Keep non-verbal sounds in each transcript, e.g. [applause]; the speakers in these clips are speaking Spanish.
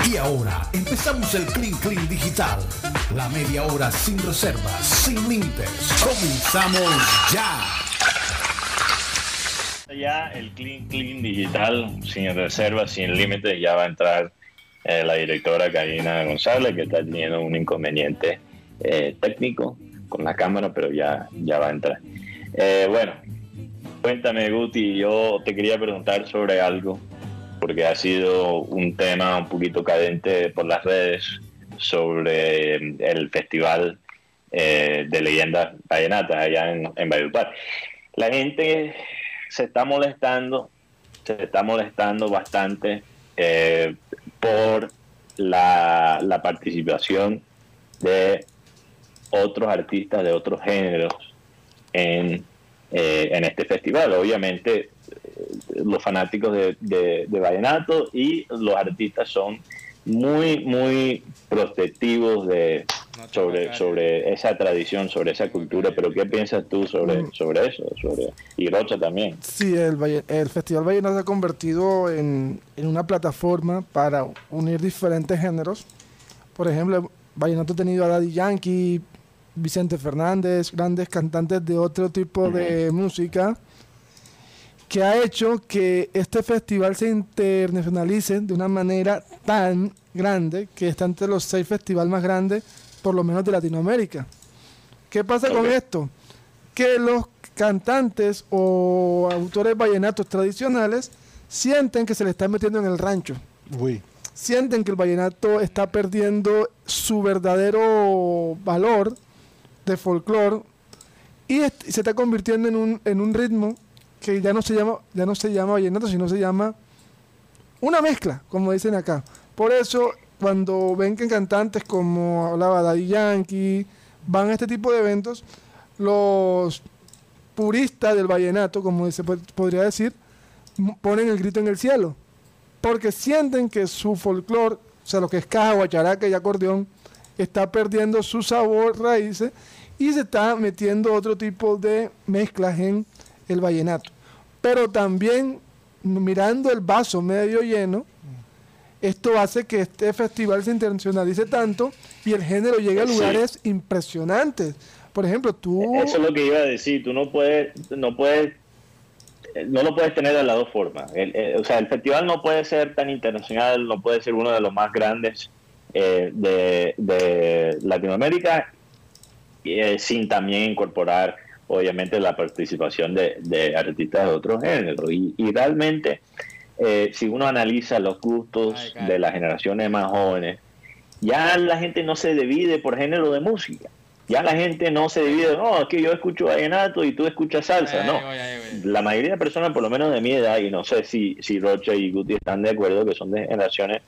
Y ahora empezamos el Clean Clean Digital. La media hora sin reservas, sin límites. Comenzamos ya. Ya el Clean Clean Digital, sin reservas, sin límites, ya va a entrar eh, la directora Karina González, que está teniendo un inconveniente eh, técnico con la cámara, pero ya, ya va a entrar. Eh, bueno, cuéntame Guti, yo te quería preguntar sobre algo porque ha sido un tema un poquito cadente por las redes sobre el festival eh, de leyendas vallenatas allá en, en. La gente se está molestando, se está molestando bastante eh, por la, la, participación de otros artistas de otros géneros en, eh, en este festival. Obviamente los fanáticos de, de, vallenato y los artistas son muy, muy protectivos de, sobre, sobre esa tradición, sobre esa cultura. Pero ¿qué piensas tú sobre, mm. sobre eso? Sobre, y Rocha también. Sí, el, el Festival Vallenato se ha convertido en, en, una plataforma para unir diferentes géneros. Por ejemplo, Vallenato ha tenido a Daddy Yankee, Vicente Fernández, grandes cantantes de otro tipo de música que ha hecho que este festival se internacionalice de una manera tan grande que está entre los seis festivales más grandes, por lo menos de Latinoamérica. ¿Qué pasa con esto? Que los cantantes o autores vallenatos tradicionales sienten que se le está metiendo en el rancho. Sienten que el vallenato está perdiendo su verdadero valor de folclore y se está convirtiendo en un, en un ritmo que ya no se llama, ya no se llama vallenato, sino se llama una mezcla, como dicen acá. Por eso, cuando ven que cantantes como hablaba Daddy Yankee van a este tipo de eventos, los puristas del vallenato, como se podría decir, ponen el grito en el cielo. Porque sienten que su folclore, o sea, lo que es caja, guacharaca y acordeón, está perdiendo su sabor, raíces, y se está metiendo otro tipo de mezclas en el vallenato. Pero también mirando el vaso medio lleno, esto hace que este festival se internacionalice tanto y el género llegue a lugares impresionantes. Por ejemplo, tú... Eso es lo que iba a decir, tú no puedes, no puedes, no lo puedes tener de las dos formas. o sea, el festival no puede ser tan internacional, no puede ser uno de los más grandes eh, de, Latinoamérica eh, sin también incorporar obviamente la participación de, artistas de otros géneros. Y, realmente, eh, si uno analiza los gustos de las generaciones más jóvenes, ya la gente no se divide por género de música. Ya la gente no se divide, no, es que yo escucho vallenato y tú escuchas salsa, no. La mayoría de personas, por lo menos de mi edad, y no sé si, si Rocha y Guti están de acuerdo, que son de generaciones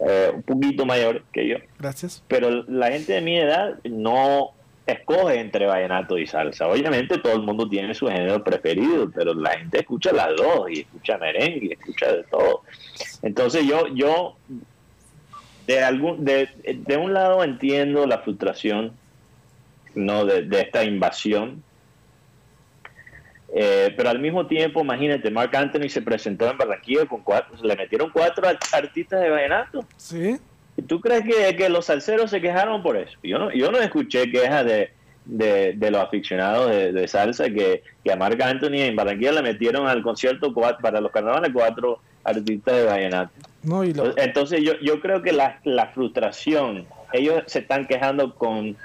eh, un poquito mayores que yo. Gracias. Pero la gente de mi edad no escoge entre vallenato y salsa. Obviamente todo el mundo tiene su género preferido, pero la gente escucha las dos y escucha merengue y escucha de todo. Entonces yo, yo de algún, de, de un lado entiendo la frustración no de, esta invasión. Eh, pero al mismo tiempo, imagínate, Mark Anthony se presentó en Barranquilla con cuatro, le metieron cuatro artistas de vallenato. Sí. ¿Tú crees que, que, los salseros se quejaron por eso? Yo no, yo no escuché quejas de, de, los aficionados de, salsa que, que, a Marc Anthony en Barranquilla le metieron al concierto para los carnavales cuatro artistas de vallenato. No, Entonces yo, yo creo que la, la, frustración, ellos se están quejando con,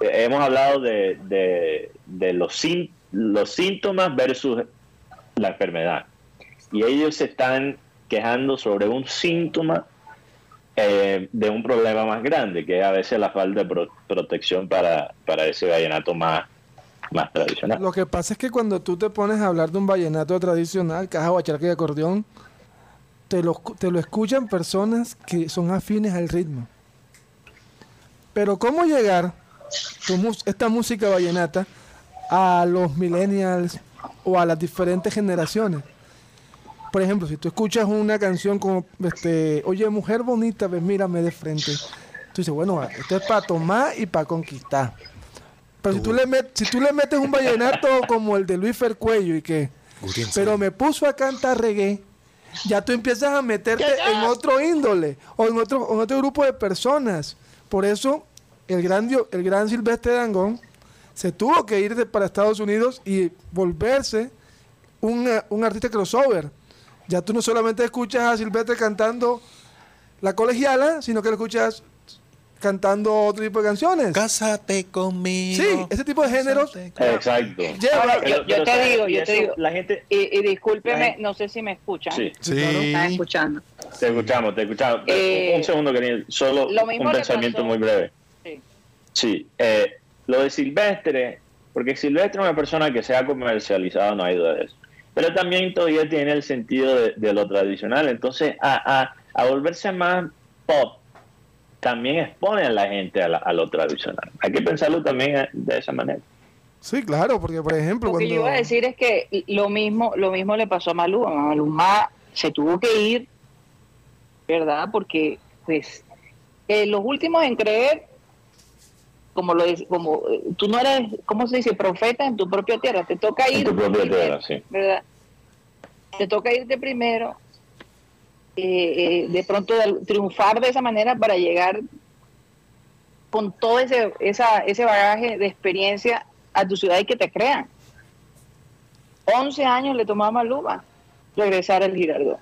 hemos hablado de, de, de los, los síntomas versus la enfermedad. Y ellos se están quejando sobre un síntoma eh, de un problema más grande, que a veces la falta de protección para, para ese vallenato más, más tradicional. Lo que pasa es que cuando tú te pones a hablar de un vallenato tradicional, caja, bacharca y acordeón, te lo, te lo escuchan personas que son afines al ritmo. Pero ¿cómo llegar esta música vallenata a los millennials o a las diferentes generaciones? Por ejemplo, si tú escuchas una canción como, este, oye, mujer bonita, ves, mírame de frente. Tú dices, bueno, esto es para tomar y para conquistar. Pero si tú, le si tú le metes un vallenato como el de Luis Fercuello y que, pero me puso a cantar reggae, ya tú empiezas a meterte en otro índole o en otro, en otro grupo de personas. Por eso el gran, el gran Silvestre Dangón se tuvo que ir de, para Estados Unidos y volverse un, un artista crossover. Ya tú no solamente escuchas a Silvestre cantando la colegiala, sino que lo escuchas cantando otro tipo de canciones. Cásate conmigo. Sí, ese tipo de géneros. Exacto. yo, te digo, yo te digo. La gente, y, discúlpeme, no sé si me escuchan. Sí, sí. están escuchando. Te escuchamos, te escuchamos. Eh, un segundo, querido. Solo un pensamiento muy breve. Sí. Sí. Eh, lo de Silvestre, porque Silvestre es una persona que se ha comercializado, no hay duda de eso. Pero también todavía tiene el sentido de, lo tradicional. Entonces, a, a, a volverse más pop también expone a la gente a, lo tradicional. Hay que pensarlo también de esa manera. Sí, claro, porque por ejemplo... Lo que yo iba a decir es que lo mismo, lo mismo le pasó a Maluma. Maluma se tuvo que ir, ¿verdad? Porque, pues, eh, los últimos en creer, como lo como eh, tú no eres, ¿cómo se dice? Profeta en tu propia tierra. Te toca ir. En tu propia tierra, sí. ¿Verdad? Te toca irte primero eh, eh, de pronto triunfar de esa manera para llegar con todo ese, esa, ese bagaje de experiencia a tu ciudad y que te crean. 11 años le tomaba a Maluma regresar al Girardot.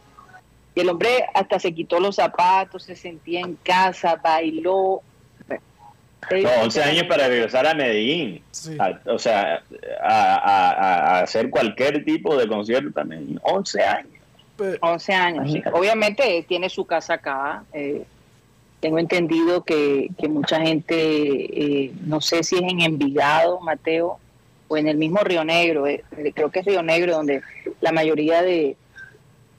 Y el hombre hasta se quitó los zapatos, se sentía en casa, bailó. No, 11 años para regresar a Medellín. o sea, a, a, hacer cualquier tipo de concierto también. 11 años. 11 años, Obviamente tiene su casa acá. Eh, tengo entendido que, mucha gente, eh, no sé si es en Envigado, Mateo, o en el mismo Río Negro, eh, creo que es Río Negro, donde la mayoría de,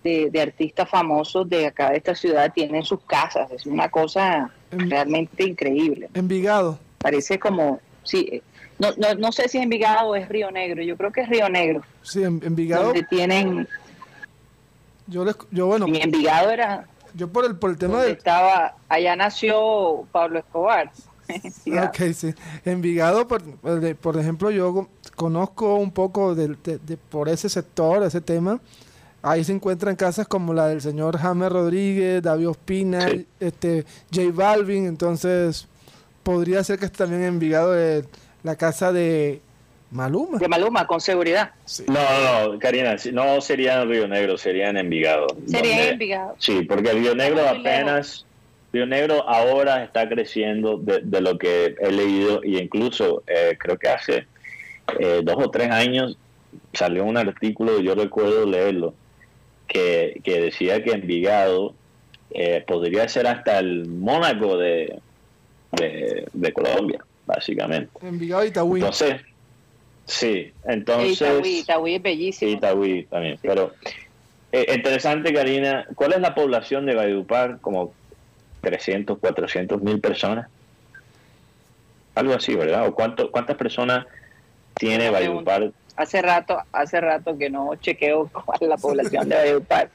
de, artistas famosos de acá de esta ciudad tienen sus casas. Es una cosa realmente increíble. Envigado. Parece como, sí, no, no, no sé si es Envigado o es Río Negro, yo creo que es Río Negro. Sí, Envigado. Donde tienen yo, yo bueno. Mi Envigado era. Yo por el, por el tema de. Estaba, allá nació Pablo Escobar. [laughs] ok, sí. Envigado, por, por ejemplo, yo conozco un poco de, por ese sector, ese tema. Ahí se encuentran casas como la del señor James Rodríguez, David Ospina, este, J Balvin. Entonces, podría ser que también en Envigado la casa de Maluma. De Maluma, con seguridad. No, no, no, Karina, no sería en Río Negro, sería en Envigado. Sería en Envigado. Sí, porque el Río Negro apenas, Río Negro ahora está creciendo de, lo que he leído y incluso eh, creo que hace eh, dos o tres años salió un artículo, yo recuerdo leerlo, que, decía que Envigado eh, podría ser hasta el Mónaco de, de, Colombia, básicamente. Envigado y Itaúí. Entonces, Sí, entonces... Itaúí, Itaúí es bellísimo. Itaúí también, pero eh, interesante, Karina, ¿cuál es la población de Valledupar? Como 300, 400 mil personas. Algo así, ¿verdad? ¿O cuánto, cuántas personas tiene Valledupar? Hace rato, hace rato que no chequeo [laughs] cuál es la población de Valledupar.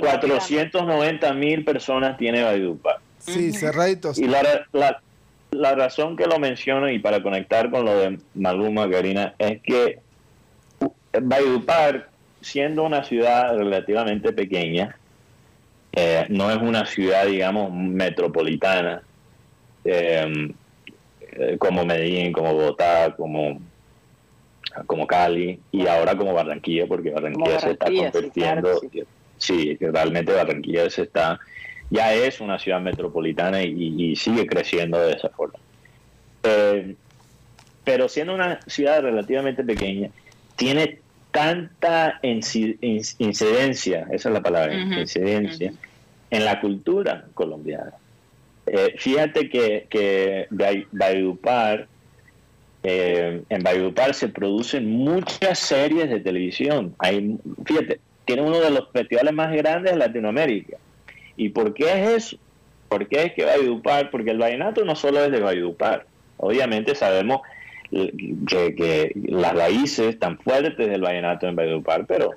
490 mil personas tiene Valledupar. Sí, cerraditos. Y la, la, la razón que lo menciono y para conectar con lo de Maluma, Karina, es que Valledupar, siendo una ciudad relativamente pequeña, eh, no es una ciudad, digamos, metropolitana, eh, como Medellín, como Bogotá, como, como Cali y ahora como Barranquilla, porque Barranquilla, se está convirtiendo, sí, realmente Barranquilla se está ya es una ciudad metropolitana y, sigue creciendo de esa forma. Eh, pero siendo una ciudad relativamente pequeña, tiene tanta incidencia, esa es la palabra, incidencia, en la cultura colombiana. Eh, fíjate que, que Valledupar, eh, en Valledupar se producen muchas series de televisión. Hay, fíjate, tiene uno de los festivales más grandes de Latinoamérica. ¿Y por qué es eso? ¿Por qué es que Valledupar? Porque el vallenato no solo es de Valledupar. Obviamente sabemos que, las raíces tan fuertes del vallenato en Valledupar, pero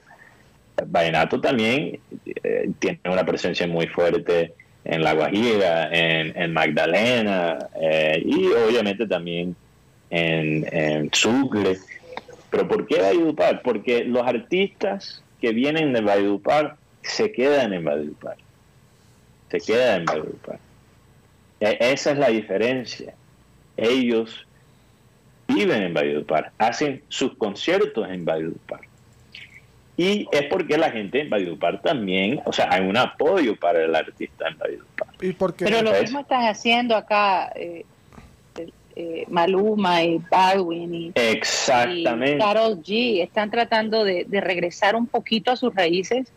el vallenato también eh, tiene una presencia muy fuerte en La Guajira, en, Magdalena eh, y obviamente también en, en, Sucre. Pero ¿por qué Valledupar? Porque los artistas que vienen de Valledupar se quedan en Valledupar. Se quedan en Valledupar. E- Esa es la diferencia. Ellos viven en Valledupar, hacen sus conciertos en Valledupar. Y es porque la gente en Valledupar también, o sea, hay un apoyo para el artista en Valledupar. ¿Y por qué? Pero lo mismo están haciendo acá eh, eh, Maluma y Baldwin y, y Exactamente. Karol G. Están tratando de, de regresar un poquito a sus raíces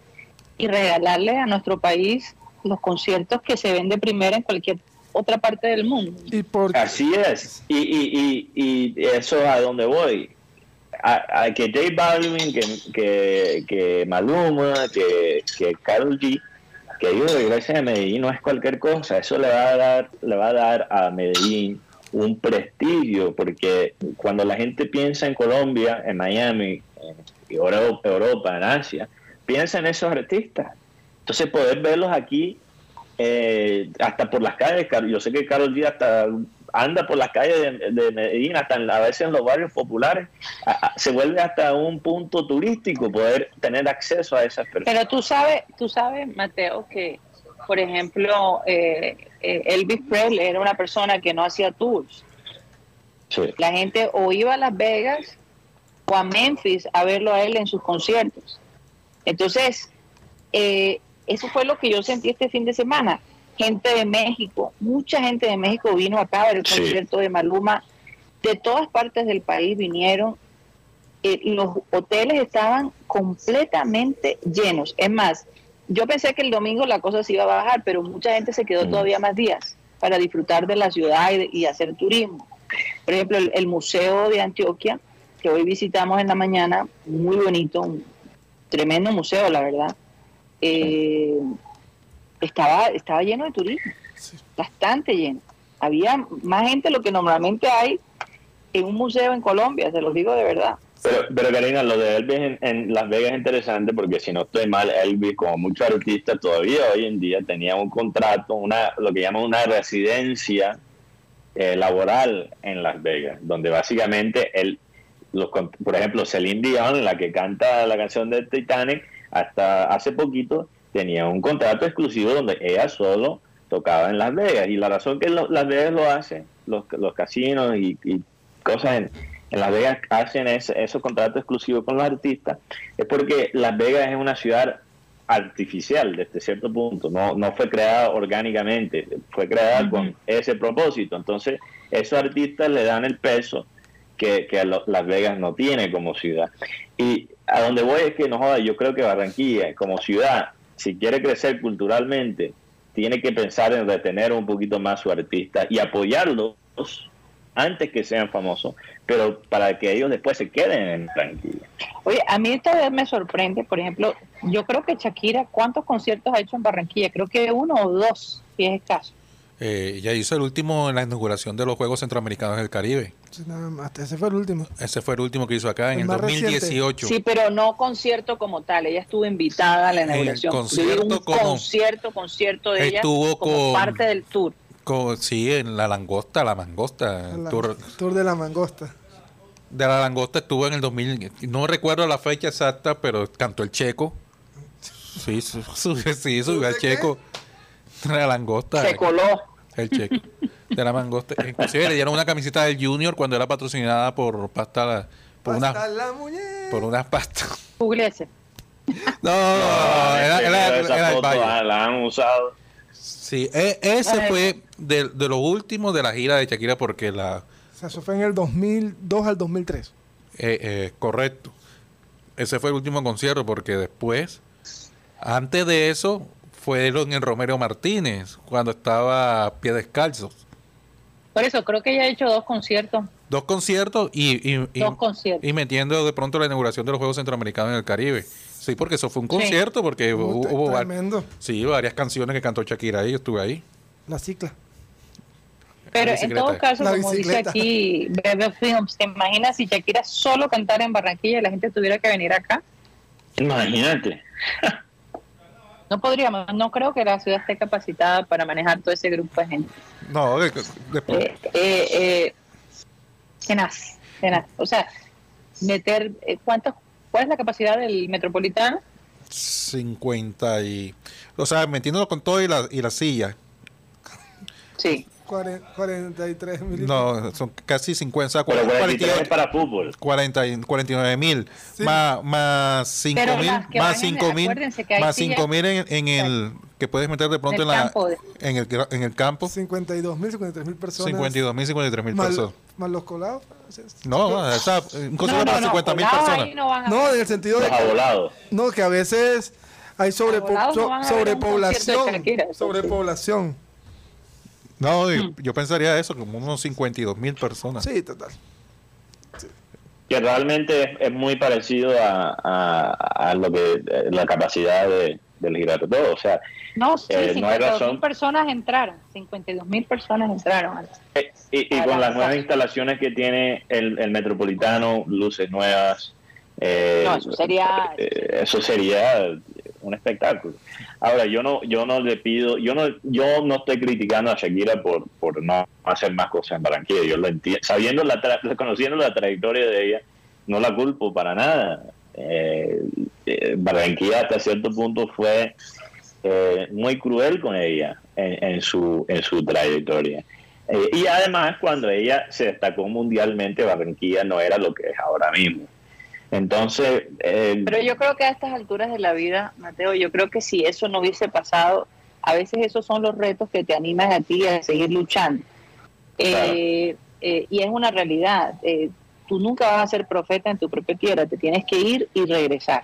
y regalarle a nuestro país los conciertos que se ven de primera en cualquier otra parte del mundo. ¿Y por Así es. Y, y, y, y eso es a donde voy. A, a que J Balvin, que, que, que Maluma, que, que Karol G, que ellos regresen a Medellín no es cualquier cosa. Eso le va a dar, le va a dar a Medellín un prestigio, porque cuando la gente piensa en Colombia, en Miami, en Europa, en Asia, piensa en esos artistas. Entonces poder verlos aquí eh, hasta por las calles, yo sé que Carol G hasta anda por las calles de, de Medellín, hasta a veces en los barrios populares, se vuelve hasta un punto turístico poder tener acceso a esas personas. Pero tú sabes, tú sabes, Mateo, que por ejemplo eh, eh, Elvis Presley era una persona que no hacía tours. Sí. La gente o iba a Las Vegas o a Memphis a verlo a él en sus conciertos. Entonces, eh, eso fue lo que yo sentí este fin de semana. Gente de México, mucha gente de México vino acá a ver el Sí. concierto de Maluma. De todas partes del país vinieron. Eh, los hoteles estaban completamente llenos. Es más, yo pensé que el domingo la cosa se iba a bajar, pero mucha gente se quedó Mm. todavía más días para disfrutar de la ciudad y, hacer turismo. Por ejemplo, el, el Museo de Antioquia, que hoy visitamos en la mañana, muy bonito, un tremendo museo, la verdad, eh, estaba, estaba lleno de turismo, bastante lleno. Había más gente de lo que normalmente hay en un museo en Colombia, se los digo de verdad. Pero, pero Karina, lo de Elvis en, Las Vegas es interesante porque si no estoy mal, Elvis, como muchos artistas, todavía hoy en día tenía un contrato, una lo que llaman una residencia eh, laboral en Las Vegas, donde básicamente él, los, por ejemplo, Celine Dion, la que canta la canción de Titanic, hasta hace poquito tenía un contrato exclusivo donde ella solo tocaba en Las Vegas. Y la razón que lo- Las Vegas lo hace, los, los casinos y, y cosas en, en Las Vegas hacen ese- esos contratos exclusivos con los artistas, es porque Las Vegas es una ciudad artificial desde cierto punto, no, no fue creada orgánicamente, fue creada con ese propósito. Entonces, esos artistas le dan el peso que, que lo- Las Vegas no tiene como ciudad. Y a donde voy es que, no joda, yo creo que Barranquilla, como ciudad, si quiere crecer culturalmente, tiene que pensar en retener un poquito más su artista y apoyarlos antes que sean famosos, pero para que ellos después se queden en Barranquilla. Oye, a mí esta vez me sorprende, por ejemplo, yo creo que Shakira, ¿cuántos conciertos ha hecho en Barranquilla? Creo que uno o dos, si es escaso. Eh, ya hizo el último en la inauguración de los Juegos Centroamericanos del Caribe. Sí, nada más. Ese fue el último. Ese fue el último que hizo acá en El el, más reciente. 2018. Sí, pero no concierto como tal. Ella estuvo invitada a la El inauguración. Yo concierto un como- concierto, concierto de ella como con- parte del tour. Sí, en la langosta, la mangosta. La- tour tour de la mangosta. de la langosta estuvo en el 2000. No recuerdo la fecha exacta, pero cantó el checo. Sí, su- [laughs] su- sí, subió al checo. De la langosta. Se coló. El checo. De la mangosta. Inclusive le dieron una camiseta del Junior cuando era patrocinada por pasta. Por, una, la muñeca. por unas pastas. No, era, era- el ah, la han usado. Sí, e- ese Ay. fue de, de los últimos de la gira de Shakira porque la... O sea, eso fue en el 2002 al 2003. eh, eh, correcto. Ese fue el último concierto porque después, antes de eso, fueron en Romero Martínez, cuando estaba Pie Descalzos. Por eso creo que ella ha hecho dos conciertos. Dos conciertos y, y, y- Dos conciertos. y metiendo de pronto la inauguración de los Juegos Centroamericanos en el Caribe. Sí, porque eso fue un Sí. concierto, porque hubo, Puta, hubo tremendo. sí, varias canciones que cantó Shakira ahí, yo estuve ahí. La cicla. Pero en todo caso, La como dice aquí Bebe Films, ¿te imaginas si Shakira solo cantara en Barranquilla y la gente tuviera que venir acá? Imagínate. No podríamos, no creo que la ciudad esté capacitada para manejar todo ese grupo de gente. No, de- después... Eh, eh, eh, tenaz, tenaz. O sea, meter, eh, ¿cuántos, ¿cuál es la capacidad del metropolitano? 50 y... O sea, metiéndolo con todo y la, y la silla. Sí. 43 mil. No, son casi 50, o sea, Pero 43 es 48, para fútbol. 40 y 49 mil. Sí. Más, más 5 Pero mil, más van en- 5 mil, más sillas- 5 mil en, en el... Que puedes meter de pronto En en, el la, campo de- en, el, en el campo. 52 mil, 53 mil personas. 52 mil, 53 mil personas. Más los colados. No, o sea, un concierto para 50 mil personas. no No, en el sentido de que, no, que a veces hay sobrepo- no so- sobrepoblación. sobrepoblación. No, Hmm. yo- yo pensaría eso, como unos 52 mil personas. Sí, total. que realmente es, es muy parecido a, a- a lo que eh, la capacidad de, del Girardot. O sea, No, sí, Eh, no hay 52 razón. mil personas entraron. 52 mil personas entraron. eh, y, y con la las nuevas instalaciones que tiene el, el Metropolitano, luces nuevas, eh, No, eso sería- eh, eso sería un espectáculo. Ahora, yo no yo no le pido, yo no yo no estoy criticando a Shakira por, por no hacer más cosas en Barranquilla. Yo lo entiendo, sabiendo la tra- conociendo la trayectoria de ella, no la culpo para nada. Eh, eh, Barranquilla hasta cierto punto fue eh, muy cruel con ella en, en su en su trayectoria. Eh, y además, cuando ella se destacó mundialmente, Barranquilla no era lo que es ahora mismo. Entonces, Pero yo creo que a estas alturas de la vida, Mateo, yo creo que si eso no hubiese pasado, a veces esos son los retos que te animan a ti a seguir luchando. Eh, eh, y es una realidad. Tú nunca vas a ser profeta en tu propia tierra, te tienes que ir y regresar.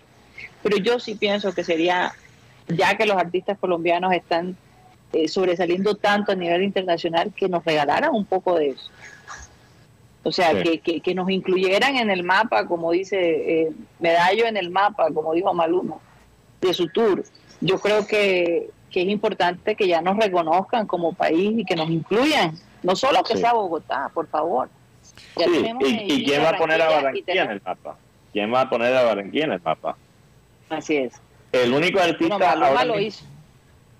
Pero yo sí pienso que sería, ya que los artistas colombianos están eh, sobresaliendo tanto a nivel internacional, que nos regalaran un poco de eso. O sea, Sí. que, que, que nos incluyeran en el mapa, como dice eh, Medallo en el mapa, como dijo Maluma, de su tour. Yo creo que, que es importante que ya nos reconozcan como país y que nos incluyan. No solo que Sí. sea Bogotá, por favor. Ya Sí, ¿Y, y quién va a poner a Barranquilla en el mapa? ¿Quién va a poner a Barranquilla en el mapa? Así es. El único artista Maluma ahora lo hizo.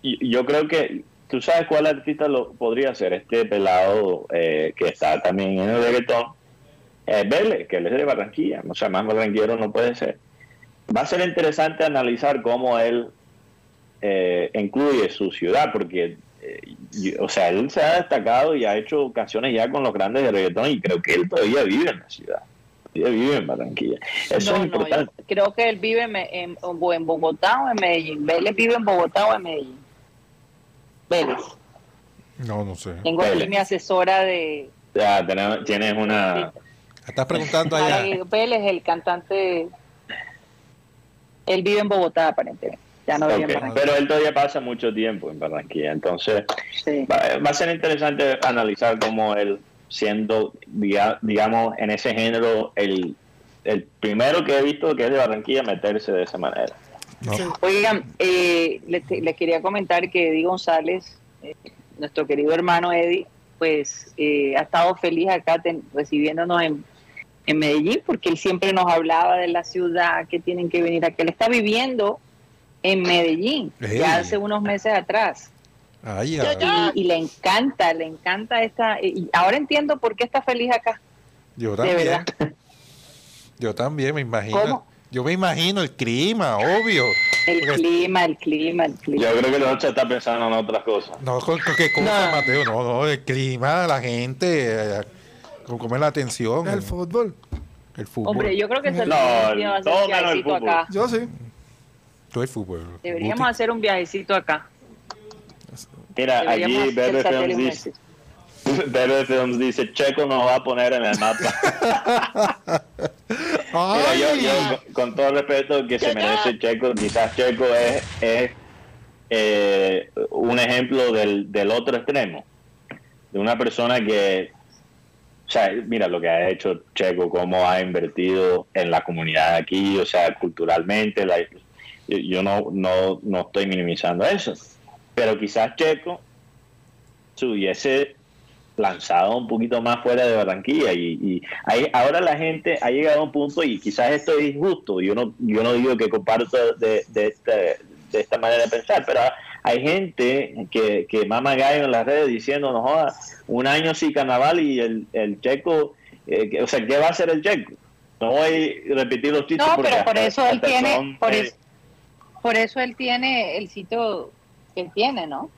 y- yo creo que tú sabes cuál artista lo podría ser este pelado eh, que está también en el reggaetón eh, Vélez que él es de Barranquilla o sea más barranquillero no puede ser va a ser interesante analizar cómo él eh, incluye su ciudad porque eh, o sea él se ha destacado y ha hecho canciones ya con los grandes de reggaetón y creo que él todavía vive en la ciudad todavía vive en Barranquilla eso No, es no, importante yo creo que él vive en, en, o en Bogotá o en Medellín. Vélez vive en Bogotá o en Medellín. Vélez. No, no sé. Tengo aquí Vélez. mi asesora de... ya tenemos, tienes una Estás preguntando allá. Vélez, el cantante... Él vive en Bogotá, aparentemente. Ya no vive Ok, en Barranquilla. Pero él todavía pasa mucho tiempo en Barranquilla, entonces Sí. va, va a ser interesante analizar cómo él, siendo, diga- digamos, en ese género, el, el primero que he visto que es de Barranquilla meterse de esa manera. No. Sí. Oigan, eh, les, les quería comentar que Eddie González, eh, nuestro querido hermano Eddie, pues eh, ha estado feliz acá ten- recibiéndonos en, en Medellín, porque él siempre nos hablaba de la ciudad, que tienen que venir acá. Él está viviendo en Medellín, Ey. ya hace unos meses atrás. Ay, ay, Y, y le encanta, le encanta esta... Y ahora entiendo por qué está feliz acá. yo de también. verdad. Yo también me imagino. ¿Cómo? Yo me imagino el clima, obvio. El Porque- clima, el clima, el clima. Yo creo que los ocho está pensando en otras cosas. No, con, con qué cosa, No. Mateo. No, no, el clima, la gente, eh, con comer la atención. El fútbol. el fútbol. Hombre, yo creo que No, todo un menos el fútbol. acá. Yo sí. El fútbol. Deberíamos Guti. hacer un viajecito acá. Mira, Deberíamos allí salir Films dice, Bebe [laughs] Films dice, Checo nos va a poner en el mapa. [laughs] Mira, yo, con- con todo el respeto que se merece Checo, quizás Checo es, es eh, un ejemplo del, del otro extremo, de una persona que, o sea, mira lo que ha hecho Checo, cómo ha invertido en la comunidad aquí, o sea, culturalmente, la- yo, no, no, no estoy minimizando eso, pero quizás Checo se hubiese lanzado un poquito más fuera de Barranquilla y, y ahí, ahora la gente ha llegado a un punto y quizás esto es injusto yo no yo no digo que comparto de, de, este- de esta manera de pensar pero hay gente que, que mama gallo en las redes diciendo no joda un año sí carnaval y el, el checo eh, o sea ¿qué va a hacer el checo? no voy a repetir los chistes No, pero por eso él tiene, por eh, por eso él tiene el sitio que él tiene, ¿no?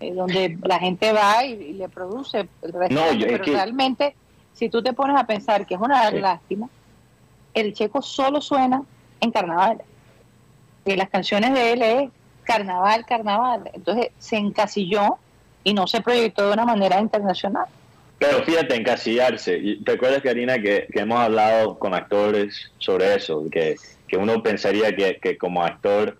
Eh, donde la gente va y, le produce el resto. No, yo- es pero que- realmente, si tú te pones a pensar que es una Sí. lástima, el checo solo suena en carnaval. Y las canciones de él es carnaval, carnaval. Entonces se encasilló y no se proyectó de una manera internacional. Pero fíjate, encasillarse. Y ¿Te acuerdas, Karina, que, que hemos hablado con actores sobre eso? Que, que uno pensaría que, que como actor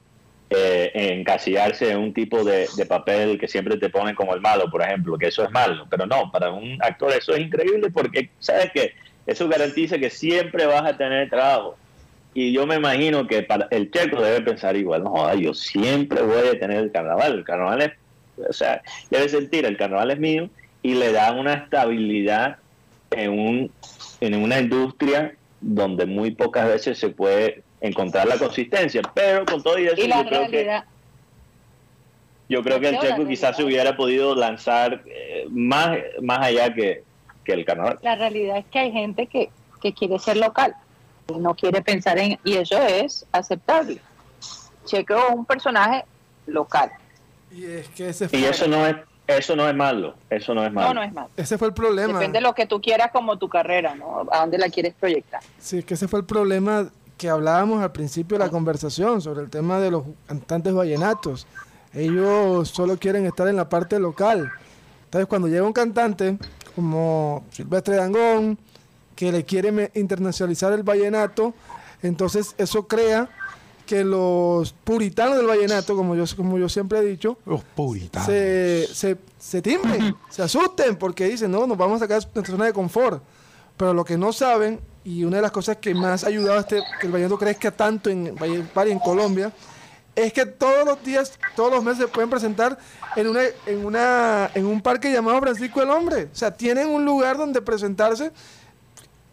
eh, encasillarse en un tipo de, de papel que siempre te ponen como el malo, por ejemplo, que eso es malo. Pero no, para un actor eso es increíble porque, ¿sabes qué? Eso garantiza que siempre vas a tener trabajo. Y yo me imagino que para el checo debe pensar igual, no, yo siempre voy a tener el carnaval. El carnaval es, o sea, debe sentir, el carnaval es mío y le da una estabilidad en, un, en una industria donde muy pocas veces se puede encontrar la consistencia. Pero con todo y eso, Y yo creo que yo creo que el checo quizás se hubiera podido lanzar eh, más, más allá que, que el carnaval. la realidad es que hay gente que, que quiere ser local y no quiere pensar en y eso es aceptable. Checo es un personaje local. Y es que ese Y eso no es eso no es malo, eso no es malo. No, no es más. ese fue el problema. Depende de lo que tú quieras como tu carrera, ¿no? A dónde la quieres proyectar. Sí, es que ese fue el problema que hablábamos al principio de la conversación sobre el tema de los cantantes vallenatos. Ellos solo quieren estar en la parte local. Entonces, cuando llega un cantante como Silvestre Dangón, que le quiere internacionalizar el vallenato, entonces eso crea que los puritanos del vallenato, como yo, como yo siempre he dicho, Los puritanos. se, se, se timbren, se asusten, porque dicen, no, nos vamos a sacar de nuestra zona de confort. Pero lo que no saben, y una de las cosas que más ha ayudado a este, que el vallenato crezca tanto en Valledupar y en Colombia, es que todos los días, todos los meses se pueden presentar en una, en una, en un parque llamado Francisco el Hombre. O sea, tienen un lugar donde presentarse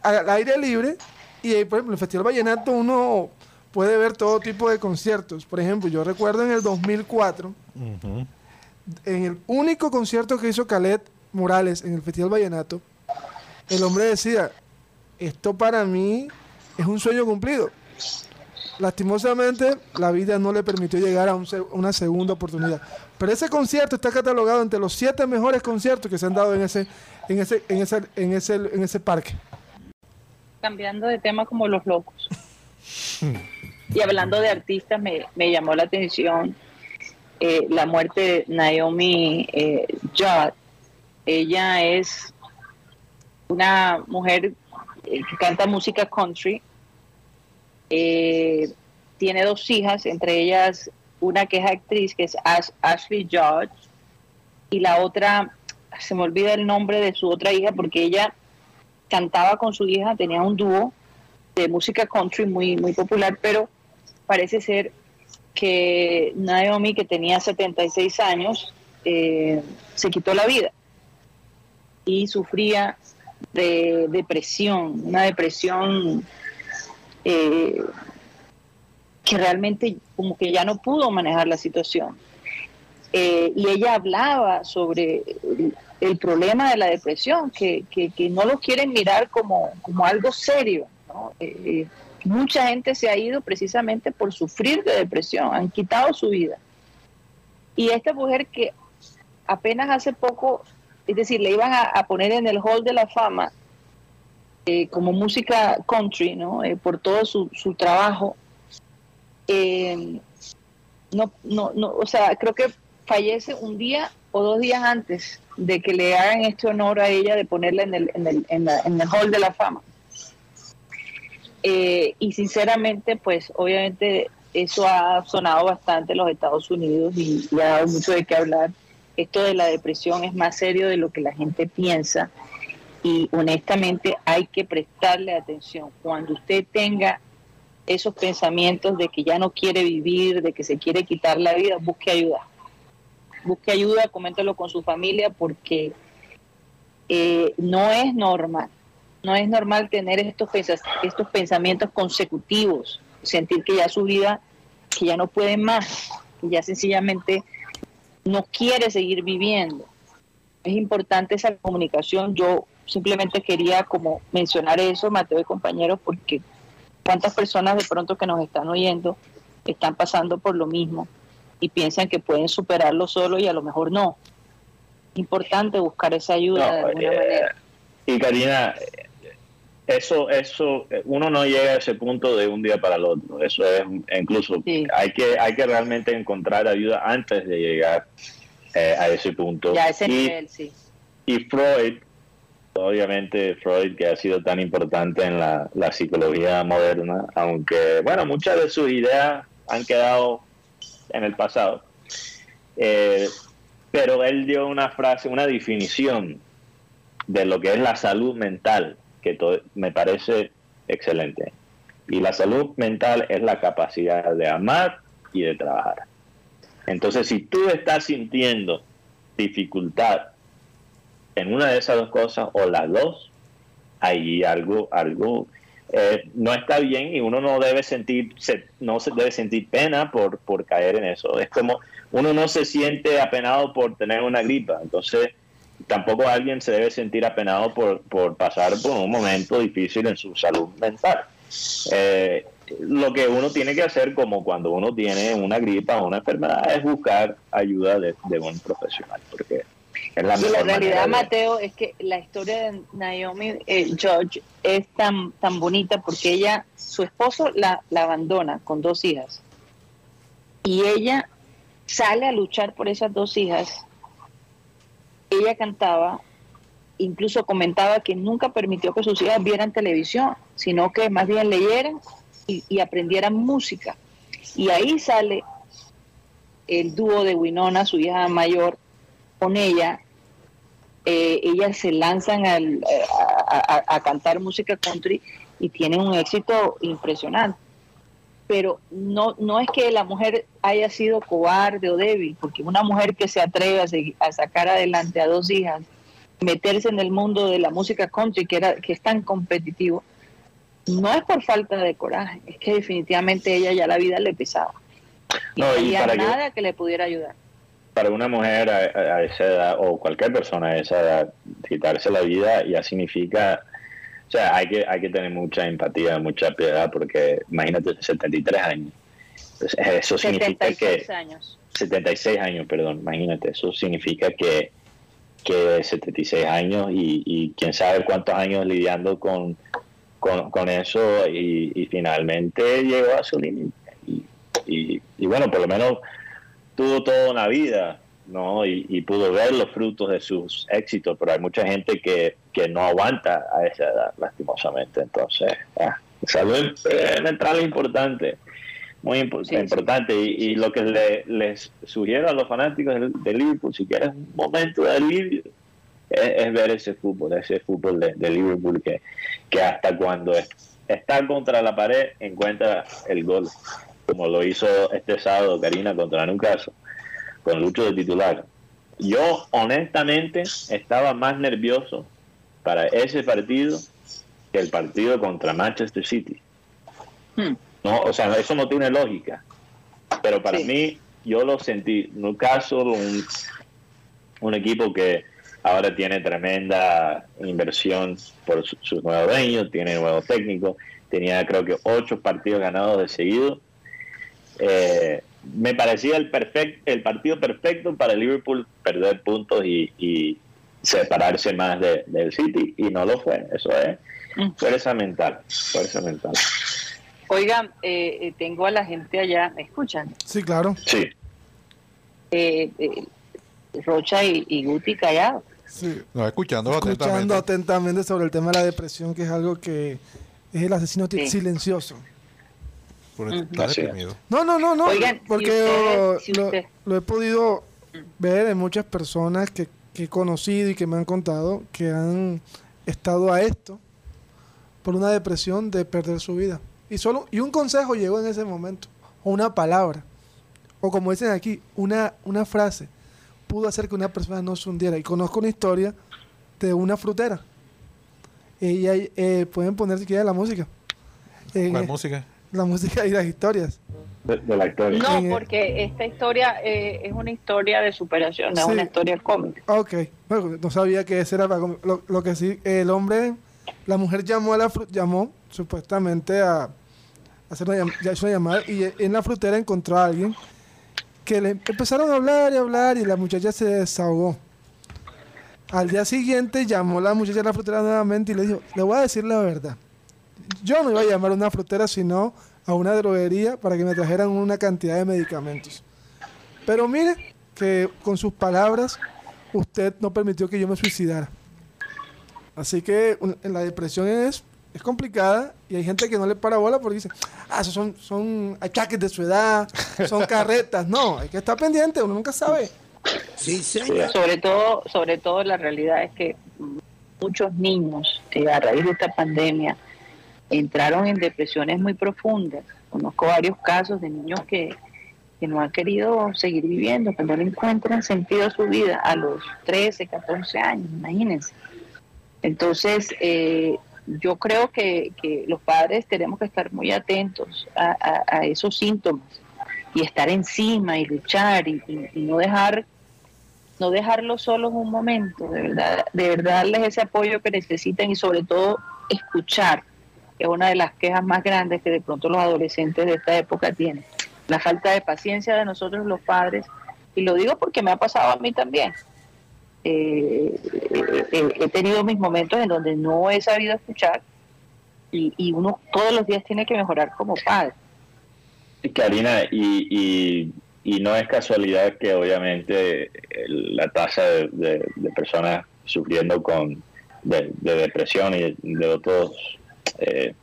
al aire libre y eh, por ejemplo, en el Festival Vallenato uno puede ver todo tipo de conciertos. Por ejemplo, yo recuerdo en el 2004, Ujú. en el único concierto que hizo Calet Morales en el Festival Vallenato, el hombre decía, esto para mí es un sueño cumplido. Lastimosamente, la vida no le permitió llegar a un se- una segunda oportunidad. Pero ese concierto está catalogado entre los siete mejores conciertos que se han dado en ese, en ese, en ese, en ese, en ese parque. Cambiando de tema como los locos. Y hablando de artistas, me, me llamó la atención eh, la muerte de Naomi eh, Judd. Ella es una mujer eh, que canta música country. Eh, tiene dos hijas, entre ellas una que es actriz, que es Ash- Ashley Judge, y la otra, se me olvida el nombre de su otra hija porque ella cantaba con su hija, tenía un dúo de música country muy, muy popular, pero parece ser que Naomi, que tenía 76 años, eh, se quitó la vida y sufría de depresión, una depresión eh, que realmente como que ya no pudo manejar la situación. Eh, y ella hablaba sobre el, problema de la depresión, que, que- no lo quieren mirar como, como algo serio. Eh, mucha gente se ha ido precisamente por sufrir de depresión, han quitado su vida. Y esta mujer que apenas hace poco, es decir, le iban a, poner en el Hall de la Fama eh, como música country, ¿no? Eh, por todo su, su trabajo. Eh, no, no, no, o sea, creo que fallece un día o dos días antes de que le hagan este honor a ella de ponerla en el, en el, en la- en el Hall de la Fama. Y sinceramente, pues obviamente eso ha sonado bastante en los Estados Unidos y, y ha dado mucho de qué hablar. Esto de la depresión es más serio de lo que la gente piensa y honestamente hay que prestarle atención. Cuando usted tenga esos pensamientos de que ya no quiere vivir, de que se quiere quitar la vida, busque ayuda. Busque ayuda, coméntelo con su familia porque eh, no es normal. No es normal tener estos, estos pensamientos consecutivos, sentir que ya su vida, que ya no puede más, que ya sencillamente no quiere seguir viviendo. Es importante esa comunicación. Yo simplemente quería como mencionar eso, Mateo y compañeros, porque cuántas personas de pronto que nos están oyendo están pasando por lo mismo y piensan que pueden superarlo solo y a lo mejor no. Importante buscar esa ayuda de alguna eh, manera. Y Karina, eso, eso, uno no llega a ese punto de un día para el otro. Eso es, incluso Sí. hay que, hay que realmente encontrar ayuda antes de llegar eh, a ese punto. Ya ese y, nivel, sí. y Freud, obviamente Freud que ha sido tan importante en la, la psicología moderna, aunque, bueno, muchas de sus ideas han quedado en el pasado. Eh, pero él dio una frase, una definición de lo que es la salud mental, que to- me parece excelente. Y la salud mental es la capacidad de amar y de trabajar. Entonces, si tú estás sintiendo dificultad en una de esas dos cosas o las dos, ahí algo, algo eh, no está bien y uno no debe sentir, se- no se debe sentir pena por, por caer en eso. Es como uno no se siente apenado por tener una gripa, entonces tampoco alguien se debe sentir apenado por, por pasar por un momento difícil en su salud mental. Eh, lo que uno tiene que hacer como cuando uno tiene una gripa o una enfermedad es buscar ayuda de, de un profesional, porque es la Y mejor la realidad, de- Mateo, es que la historia de Naomi eh, George es tan, tan bonita porque ella, su esposo la, la abandona con dos hijas. Y ella sale a luchar por esas dos hijas. Ella cantaba, incluso comentaba que nunca permitió que sus hijas vieran televisión, sino que más bien leyeran y, aprendieran música. Y ahí sale el dúo de Winona, su hija mayor, con ella, eh, ellas se lanzan al- eh, a cantar música country y tienen un éxito impresionante. Pero no, no es que la mujer haya sido cobarde o débil, porque una mujer que se atreve a, a sacar adelante a dos hijas, meterse en el mundo de la música country, que, era, que es tan competitivo, no es por falta de coraje, es que definitivamente ella ya la vida le pesaba. Y No, había para nada que le pudiera ayudar. para una mujer a, a- a esa edad o cualquier persona a esa edad quitarse la vida ya significa o sea hay que hay que tener mucha empatía mucha piedad porque imagínate 73 años. Pues, eso significa 76 que años. 76 años perdón imagínate eso significa que que 76 años y, y quién sabe cuántos años lidiando con con, con eso y, y finalmente llegó a su límite. Y, y, y bueno por lo menos tuvo toda una vida, ¿no? Y, y pudo ver los frutos de sus éxitos, pero hay mucha gente que, que no aguanta a esa edad, lastimosamente. Entonces, ah, salud eh, mental es importante, muy impo- Sí, sí. importante. Y, y lo que le- les sugiero a los fanáticos de, de Liverpool, si quieres un momento de alivio, es, es ver ese fútbol, ese fútbol de, de Liverpool que, que hasta cuando es- está contra la pared encuentra el gol como lo hizo este sábado Karina contra Newcastle, con Lucho de titular. Yo honestamente estaba más nervioso para ese partido que el partido contra Manchester City. Hmm. No, o sea, eso no tiene lógica. Pero para Sí. mí, yo lo sentí. Newcastle, un, un equipo que ahora tiene tremenda inversión por su- sus nuevos dueños, tiene nuevo técnico, tenía creo que ocho partidos ganados de seguido. Eh, me parecía el, perfect, el partido perfecto para el Liverpool perder puntos y, y separarse más de- del City y no lo fue. Eso es Mm. fuerza mental, fuerza mental. Oigan, eh, eh, tengo a la gente allá, ¿me escuchan? Sí, claro. Sí, Eh, eh, Rocha y, y Guti callados. Sí. No, escuchando Escuchando atentamente. atentamente sobre el tema de la depresión, que es algo que es el asesino Sí. silencioso. Por estar deprimido. No, no, no, no. Oigan, si porque si lo, usted- lo he podido ver en muchas personas que, que he conocido y que me han contado que han estado a esto por una depresión de perder su vida. Y solo y un consejo llegó en ese momento, o una palabra, o como dicen aquí, una, una frase pudo hacer que una persona no se hundiera. Y conozco una historia de una frutera. Ella, eh, pueden poner si quieren la música. Eh, ¿Cuál música? La música y las historias. de, de la historia. No, porque esta historia eh, es una historia de superación, no es Sí. una historia cómica. Ok, bueno, no sabía que ese era lo, lo que sí, el hombre, la mujer llamó a la llamó supuestamente a, hacer una, llam- ya hizo una llamada y eh, en la frutera encontró a alguien que le empezaron a hablar y hablar y la muchacha se desahogó. Al día siguiente llamó la muchacha a la frutera nuevamente y le dijo, le voy a decir la verdad. Yo no iba a llamar a una frutera sino a una droguería para que me trajeran una cantidad de medicamentos. Pero mire que con sus palabras usted no permitió que yo me suicidara. Así que la depresión es, es complicada y hay gente que no le para bola porque dice, ah, esos son, son achaques de su edad, son carretas. No, hay que estar pendiente, uno nunca sabe. Sí, señor. Sobre todo, sobre todo la realidad es que muchos niños eh, a raíz de esta pandemia entraron en depresiones muy profundas. Conozco varios casos de niños que, que no han querido seguir viviendo, que no le encuentran sentido a su vida a los 13, 14 años, imagínense. Entonces, eh, yo creo que, que los padres tenemos que estar muy atentos a, esos síntomas y estar encima y luchar y, y- no dejar no dejarlos solos un momento, de verdad, de verdad darles ese apoyo que necesitan y sobre todo escuchar, es una de las quejas más grandes que de pronto los adolescentes de esta época tienen. La falta de paciencia de nosotros los padres, y lo digo porque me ha pasado a mí también. Eh, eh, eh, he tenido mis momentos en donde no he sabido escuchar y, uno todos los días tiene que mejorar como padre. Karina, y, y, y no es casualidad que obviamente la tasa de, personas sufriendo con de, de depresión y de otros eh,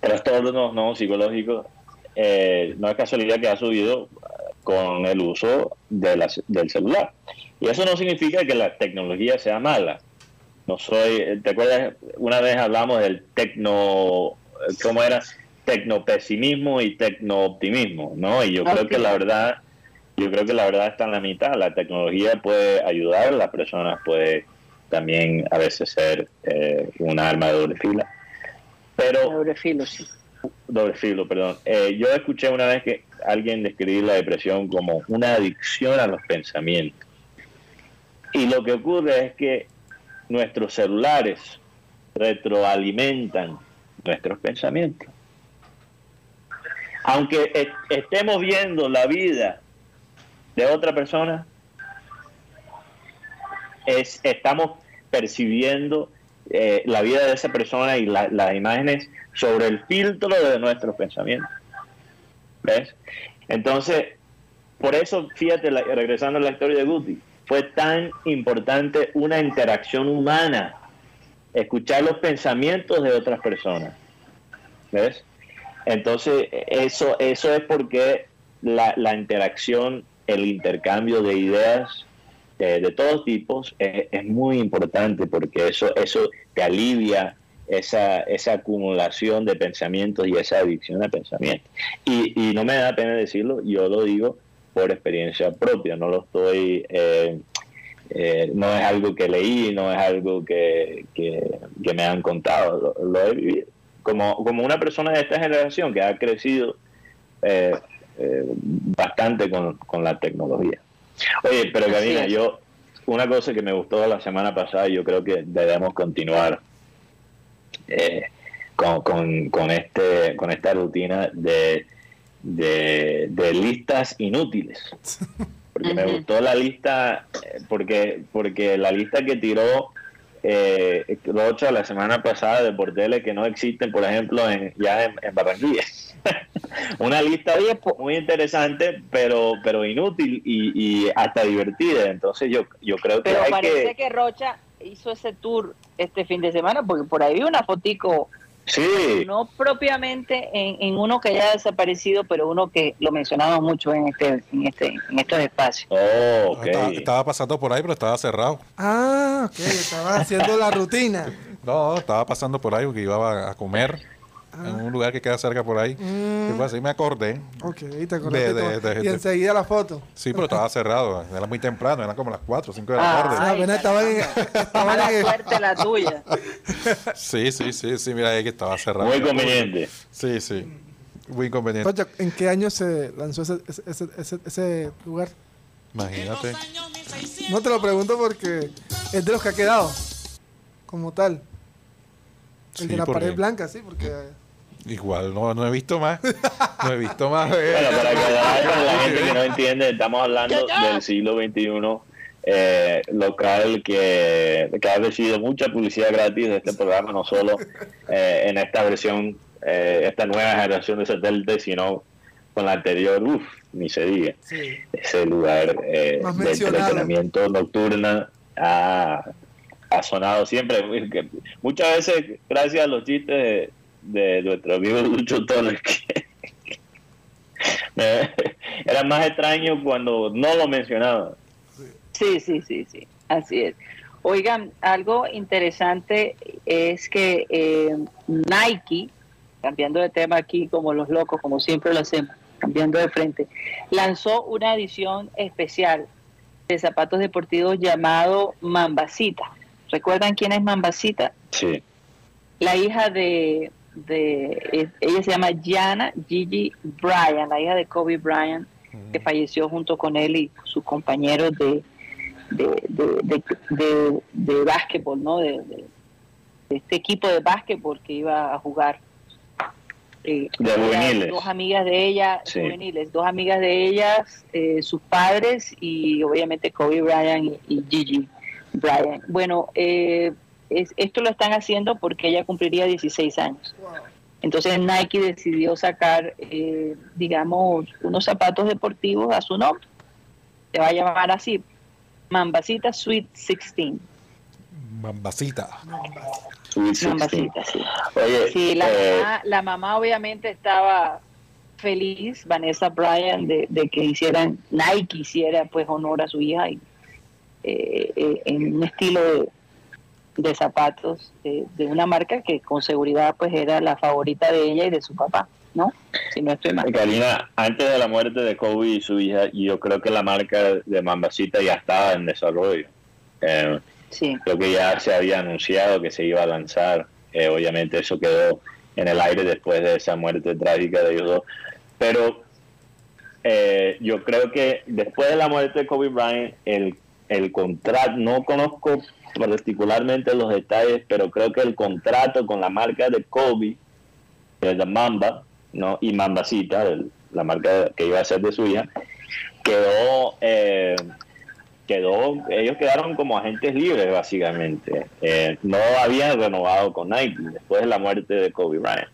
trastornos no psicológicos, eh, no es casualidad que ha subido con el uso de las- del celular. Y eso no significa que la tecnología sea mala. No soy, ¿te acuerdas? Una vez hablamos del tecno, ¿cómo era? Tecnopesimismo y tecnooptimismo, ¿no? Y yo creo que la verdad, yo creo que la verdad está en la mitad. La tecnología puede ayudar, la persona puede también a veces ser eh, un arma de doble fila. Pero Doble filo, sí. doble filo, perdón. Eh, yo escuché una vez que alguien describir la depresión como una adicción a los pensamientos. Y lo que ocurre es que nuestros celulares retroalimentan nuestros pensamientos. Aunque estemos viendo la vida de otra persona, es, estamos percibiendo eh, la vida de esa persona y la- las imágenes sobre el filtro de nuestros pensamientos. ¿Ves? Entonces, por eso, fíjate, regresando a la historia de Guti, fue tan importante una interacción humana, escuchar los pensamientos de otras personas. ¿Ves? Entonces, eso, eso es porque la, la interacción, el intercambio de ideas de, de todos tipos es, es muy importante porque eso, eso te alivia esa, esa acumulación de pensamientos y esa adicción a pensamientos. Y, y no me da pena decirlo, yo lo digo por experiencia propia, no lo estoy, eh, eh, no es algo que leí, no es algo que, que, me han contado, lo, he vivido. Como, como una persona de esta generación que ha crecido eh, eh, bastante con, con la tecnología. Oye, pero Karina, yo, una cosa que me gustó la semana pasada, y yo creo que debemos continuar eh, con, con, con este, con esta rutina de, de, de listas inútiles. [laughs] Porque me gustó la lista, eh, porque, porque la lista que tiró eh, Rocha la semana pasada de porteles que no existen, por ejemplo, en, ya en, en Barranquilla. [laughs] Una lista muy interesante, pero pero inútil y, y hasta divertida. Entonces yo yo creo que Pero hay parece que... que... Rocha hizo ese tour este fin de semana, porque por ahí vi una fotico, Sí, no propiamente en, en uno que haya desaparecido, pero uno que lo mencionamos mucho en este en este en estos espacios. oh. Estaba, estaba pasando por ahí, pero estaba cerrado. Ah, ok, estaba haciendo la rutina. [laughs] No, estaba pasando por ahí porque iba a comer En un lugar que queda cerca por ahí. Mm. Y pues así me acordé. Ok, te De- de- de- y de- enseguida la foto. Sí, pero estaba cerrado. Era muy temprano, eran como las 4 o 5 de la Ah. tarde. Ah, apenas estaban en, [laughs] estaban Mala en- suerte la tuya. Sí, sí, sí, sí, mira ahí que estaba cerrado. Muy conveniente. Sí, sí. Muy inconveniente. Rocha, ¿en qué año se lanzó ese, ese, ese, ese- ese lugar? Imagínate. No te lo pregunto porque es de los que ha quedado como tal. El Sí, de la pared blanca, sí, porque Igual, no, no he visto más. No he visto más. eh. Bueno, para que la, la [laughs] gente que no entiende, estamos hablando del siglo XXI eh, local que, que ha recibido mucha publicidad gratis de este programa, no solo eh, en esta versión, eh, esta nueva generación de satélite, sino con la anterior, uff, ni se diga. Sí. Ese lugar eh, de entretenimiento nocturna ha, ha sonado siempre. Muchas veces, gracias a los chistes de, nuestro amigo Lucho Torres, que [laughs] era más extraño cuando no lo mencionaba. Sí, sí, sí, sí, así es. Oigan, algo interesante es que eh, Nike, cambiando de tema aquí como los locos, como siempre lo hacemos, cambiando de frente, lanzó una edición especial de zapatos deportivos llamado Mambasita. ¿Recuerdan quién es Mambasita? Sí. La hija de, de ella se llama Jana Gigi Bryan, la hija de Kobe Bryant, que falleció junto con él y sus compañeros de, de, de, de, básquetbol, ¿no? De, este equipo de básquetbol que iba a jugar. Eh, De juveniles. Dos amigas de ella, Sí. juveniles, dos amigas de ellas, eh, sus padres y obviamente Kobe Bryant y, y Gigi Bryant. Bueno, eh, es- esto lo están haciendo porque ella cumpliría 16 años. Entonces Nike decidió sacar, eh, digamos, unos zapatos deportivos a su nombre. Se va a llamar así, Mambasita Sweet 16. Mambasita. Sweet 16. Mambasita, sí. Oye, Sí, la, eh, mamá, la mamá obviamente estaba feliz, Vanessa Bryan, de, de que hicieran, Nike hiciera pues honor a su hija y, eh, eh, en un estilo de, de zapatos de, de una marca que con seguridad pues era la favorita de ella y de su papá, ¿no? Si no estoy mal. Karina, antes de la muerte de Kobe y su hija, yo creo que la marca de Mambasita ya estaba en desarrollo. Eh, Sí, creo que ya se había anunciado que se iba a lanzar. Eh, obviamente eso quedó en el aire después de esa muerte trágica de ellos dos. Pero eh, yo creo que después de la muerte de Kobe Bryant, el, el contrato, no conozco particularmente los detalles, pero creo que el contrato con la marca de Kobe, es la Mamba, ¿no? y Mambasita, el- la marca que iba a ser de su hija, quedó... eh, quedó, ellos quedaron como agentes libres básicamente. Eh, no habían renovado con Nike después de la muerte de Kobe Bryant.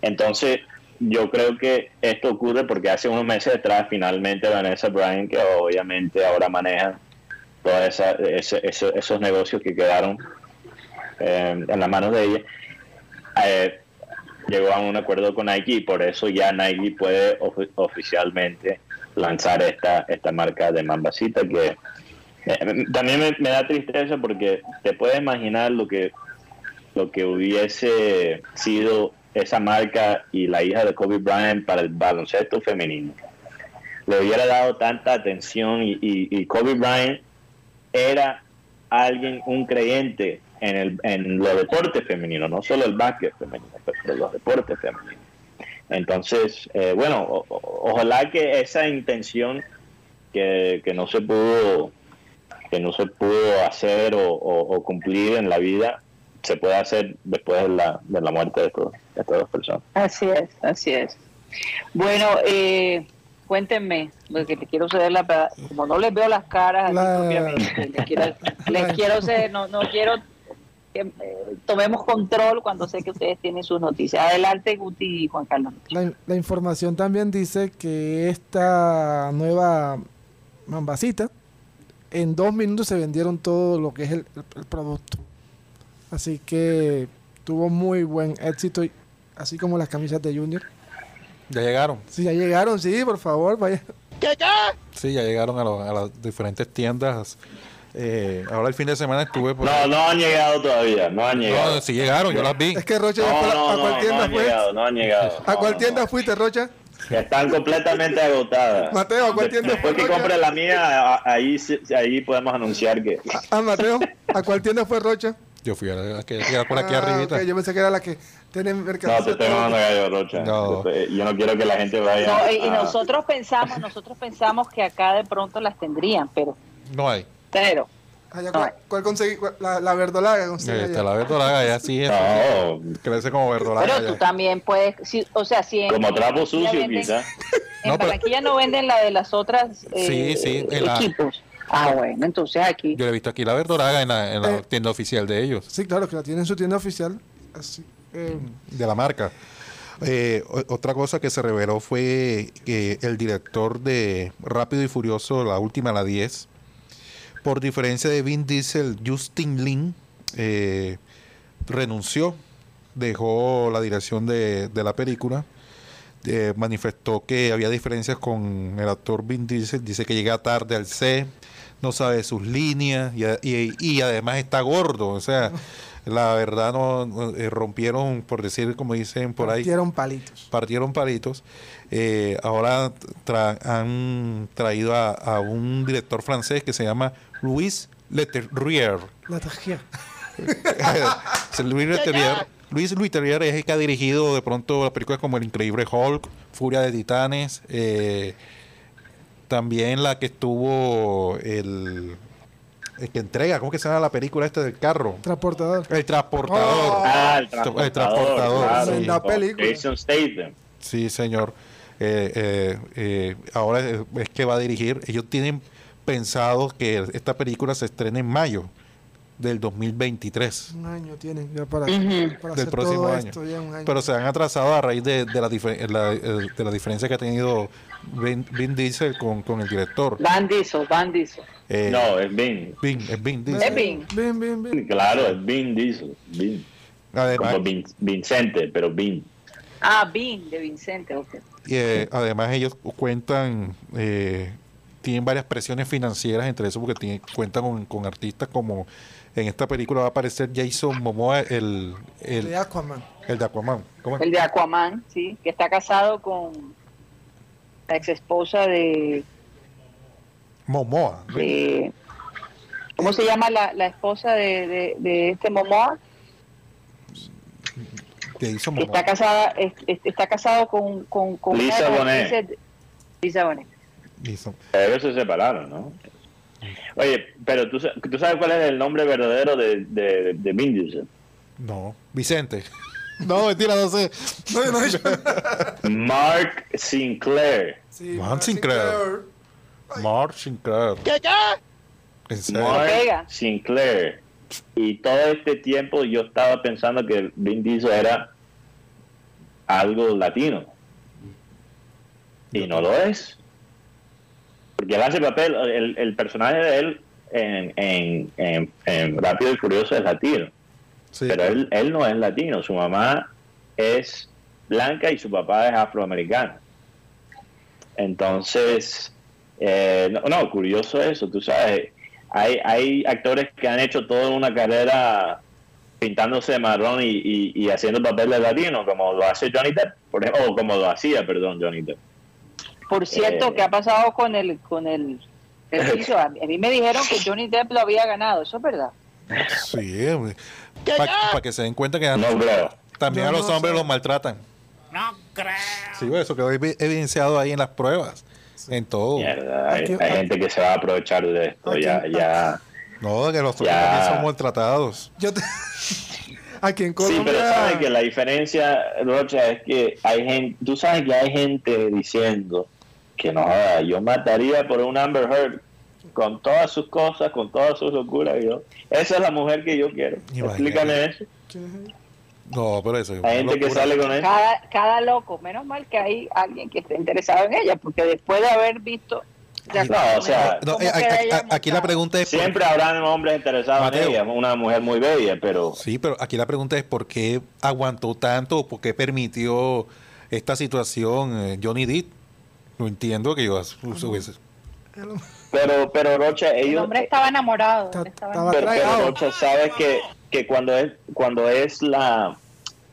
Entonces, yo creo que esto ocurre porque hace unos meses atrás finalmente Vanessa Bryant, que obviamente ahora maneja todos ese- esos negocios que quedaron eh, en las manos de ella, eh, llegó a un acuerdo con Nike y por eso ya Nike puede ofi- oficialmente lanzar esta, esta marca de Mambasita que eh, también me, da tristeza porque te puedes imaginar lo que lo que hubiese sido esa marca y la hija de Kobe Bryant para el baloncesto femenino. Le hubiera dado tanta atención y- y Kobe Bryant era alguien, un creyente en, el, en los deportes femeninos, no solo el básquet femenino, pero los deportes femeninos. Entonces, eh, bueno, ojalá que esa intención que, que no se pudo que no se pudo hacer o, cumplir en la vida se pueda hacer después de la, de la muerte de, de estas dos personas. así es, así es. Bueno, eh, cuéntenme, porque le quiero ceder la como no les veo las caras La- propiamente, les quiero, les [laughs] quiero ceder, no, no quiero que eh, tomemos control cuando sé que ustedes tienen sus noticias. Adelante, Guti y Juan Carlos. La, la información también dice que esta nueva mambasita, en dos minutos se vendieron todo lo que es el, el- el producto. Así que tuvo muy buen éxito, así como las camisas de Junior. Ya llegaron. Si ya llegaron, sí, por favor, vaya. Sí, ya llegaron a, lo- a las diferentes tiendas. Eh, ahora el fin de semana estuve por... No, no han llegado todavía, no han llegado. No, sí llegaron, yo las vi. Es que Rocha, No, fue a- no, ¿a cuál no tienda han fue? llegado, no han llegado. ¿A cuál no, tienda no. fuiste, Rocha? Están completamente agotadas. Mateo, ¿a cuál tienda Después fue, que Rocha? compre la mía, a- ahí, ahí podemos anunciar que... Ah, Mateo, ¿a cuál tienda fue Rocha? Yo fui a la que queda por aquí Ah, arribita. Yo pensé que era la que tienen No, te estoy todo. mandando gallo, Rocha. No. Yo no quiero que la gente vaya... No, y, nosotros pensamos, nosotros pensamos que acá de pronto las tendrían, pero, No hay. pero Allá, ¿cuál, cuál conseguí? la, la verdolaga conseguí allá. está la verdolaga, ya sí, No, crece como verdolaga. Pero tú ya. también puedes, si- o sea, si en, como trapo sucio quizás. En No, pero- Barranquilla no venden la de las otras eh, Sí, sí, en la- equipos. Ah, bueno, entonces aquí. Yo he visto aquí la verdolaga en la, en la Eh. tienda oficial de ellos, Sí, claro, que la tiene en su tienda oficial. Así. Eh, de la marca. Eh, otra cosa que se reveló fue que el director de Rápido y Furioso, la última, la 10, por diferencia de Vin Diesel, Justin Lin eh, renunció, dejó la dirección de, de la película, eh, manifestó que había diferencias con el actor Vin Diesel, dice que llega tarde al set, no sabe sus líneas y, y- y además está gordo, o sea, [laughs] la verdad no eh, rompieron, por decir como dicen por ahí, partieron palitos. partieron palitos. Eh, ahora tra- han traído a, a un director francés que se llama Louis Leterrier. Tajía. [laughs] Louis Leterrier. Luis Leterrier es el que ha dirigido de pronto las películas como El Increíble Hulk, Furia de Titanes, eh, también la que estuvo el, el que entrega, ¿cómo que se llama la película esta del carro? Transportador. El transportador. Oh. Ah, el El transportador. transportador, claro, sí. Con película. Jason Statham. Sí, señor. Eh, eh, eh, ahora es, es que va a dirigir. Ellos tienen pensado que esta película se estrene en mayo del 2023, Un año tienen ya para, Ujú. para del hacer próximo todo año. esto. Ya un año. Pero se han atrasado a raíz de, de la, difer- la, eh, de la diferencia que ha tenido Vin, Vin Diesel con, con el director. Van Diesel, Van Diesel. Eh, No, es Vin. Vin, es Vin Diesel. Es Vin. Bien, bien, bien. Claro, es Vin Diesel. Vin. Además, Como Vin- Vincente, pero Vin. Ah, Vin, de Vicente, ok. Y, eh, además ellos cuentan, eh, tienen varias presiones financieras entre eso porque tienen, cuentan con, con artistas como en esta película va a aparecer Jason Momoa, el, el, De Aquaman. el de Aquaman. ¿Cómo es? El de Aquaman, sí, que está casado con la ex esposa de, Momoa. de- ¿cómo se llama la, la esposa de, de, de este Momoa? Jason Que Momoa. está casada, es- es- está casado con, con, con Lisa Bonet. Lisa Bonet. Jason- Ellos se separaron, ¿no? Oye, pero ¿tú, tú sabes cuál es el nombre verdadero de, de, de Vin Diesel. No, Vicente. [laughs] No, mentira, no sé. No, [laughs] no, Mark Sinclair. Sí, Mark Sinclair. Mark Sinclair. ¿En serio? Mark pega. Sinclair. Y todo este tiempo yo estaba pensando que Vin Diesel era algo latino. Y no lo es. Porque él hace papel, el, el personaje de él en, en, en, en Rápido y Furioso es latino. Sí. Pero él, él no es latino, su mamá es blanca y su papá es afroamericano. Entonces, eh, no, no, curioso eso, tú sabes, hay, hay actores que han hecho toda una carrera pintándose de marrón y, y, y haciendo papel de latino, como lo hace Johnny Depp, por ejemplo, o como lo hacía, perdón, Johnny Depp. Por cierto, Eh. ¿qué ha pasado con el con el, el? [laughs] A mí a mí me dijeron que Johnny Depp lo había ganado, ¿eso es verdad? Sí, para que se den cuenta que No también No, a los no hombres sé. los maltratan. No creo. Sí, güey, eso quedó evi- evidenciado ahí en las pruebas. En todo. Mierda, hay, Aquí- hay gente que se va a aprovechar de esto, Aquí- ya, ya. No, que los Ya. también son maltratados. Yo te- [laughs] Aquí en Sí, Colombia. pero sabes que la diferencia, Rocha, es que hay gente, tú sabes que hay gente diciendo que no, yo mataría por un Amber Heard con todas sus cosas, con todas sus locuras. Yo, esa es la mujer que yo quiero. Imagínate. Explícame eso. No, pero eso una gente que sale con eso. Cada, cada loco, menos mal que hay alguien que esté interesado en ella, porque después de haber visto... ya No, o sea, No, eh, queda a- a- ella a- aquí la pregunta es... por- Siempre habrán hombres interesados Mateo. en ella, una mujer muy bella, pero Sí, pero aquí la pregunta es por qué aguantó tanto, por qué permitió esta situación eh, Johnny Depp. No entiendo que yo hubiese... pero pero Rocha, El ellos hombre estaba enamorado. Está- él estaba estaba pero, pero. Rocha, sabes que, que cuando es cuando es la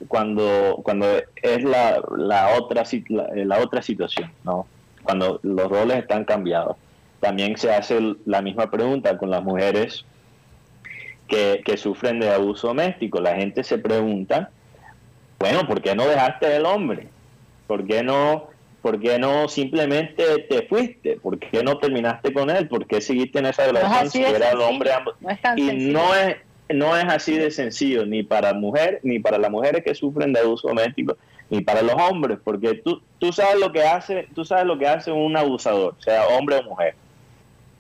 cuando cuando es la, la otra la, la otra situación no cuando los roles están cambiados también se hace la misma pregunta con las mujeres que, que sufren de abuso doméstico la gente se pregunta bueno ¿por qué no dejaste el hombre? ¿por qué no ¿Por qué no simplemente te fuiste? ¿Por qué no terminaste con él? ¿Por qué seguiste en esa relación si era el hombre ambos? y no es no es así de sencillo ni para mujer ni para las mujeres que sufren de abuso doméstico ni para los hombres porque tú, tú sabes lo que hace tú sabes lo que hace un abusador sea hombre o mujer.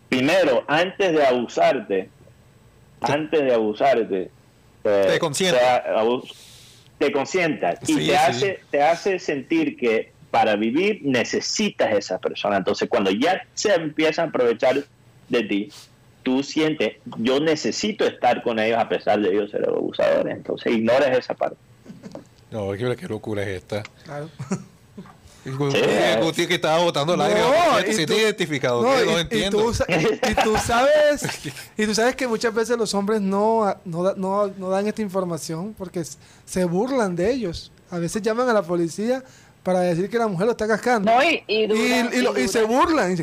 Primero antes de abusarte antes de abusarte pues, te consienta te consienta y te hace te hace sentir que para vivir necesitas esa persona. Entonces cuando ya se empiezan a aprovechar de ti tú sientes, yo necesito estar con ellos a pesar de ellos ser abusadores. Entonces ignores esa parte. No, qué, qué locura es esta. Claro. [laughs] Guti que estaba votando el aire, no, se identificado, no, no entiendo. Y tú, y tú, [laughs] sabes, y tú sabes que muchas veces los hombres no, no, no, no dan esta información porque se burlan de ellos. A veces llaman a la policía para decir que la mujer lo está cascando. No, y, y, y, se burlan.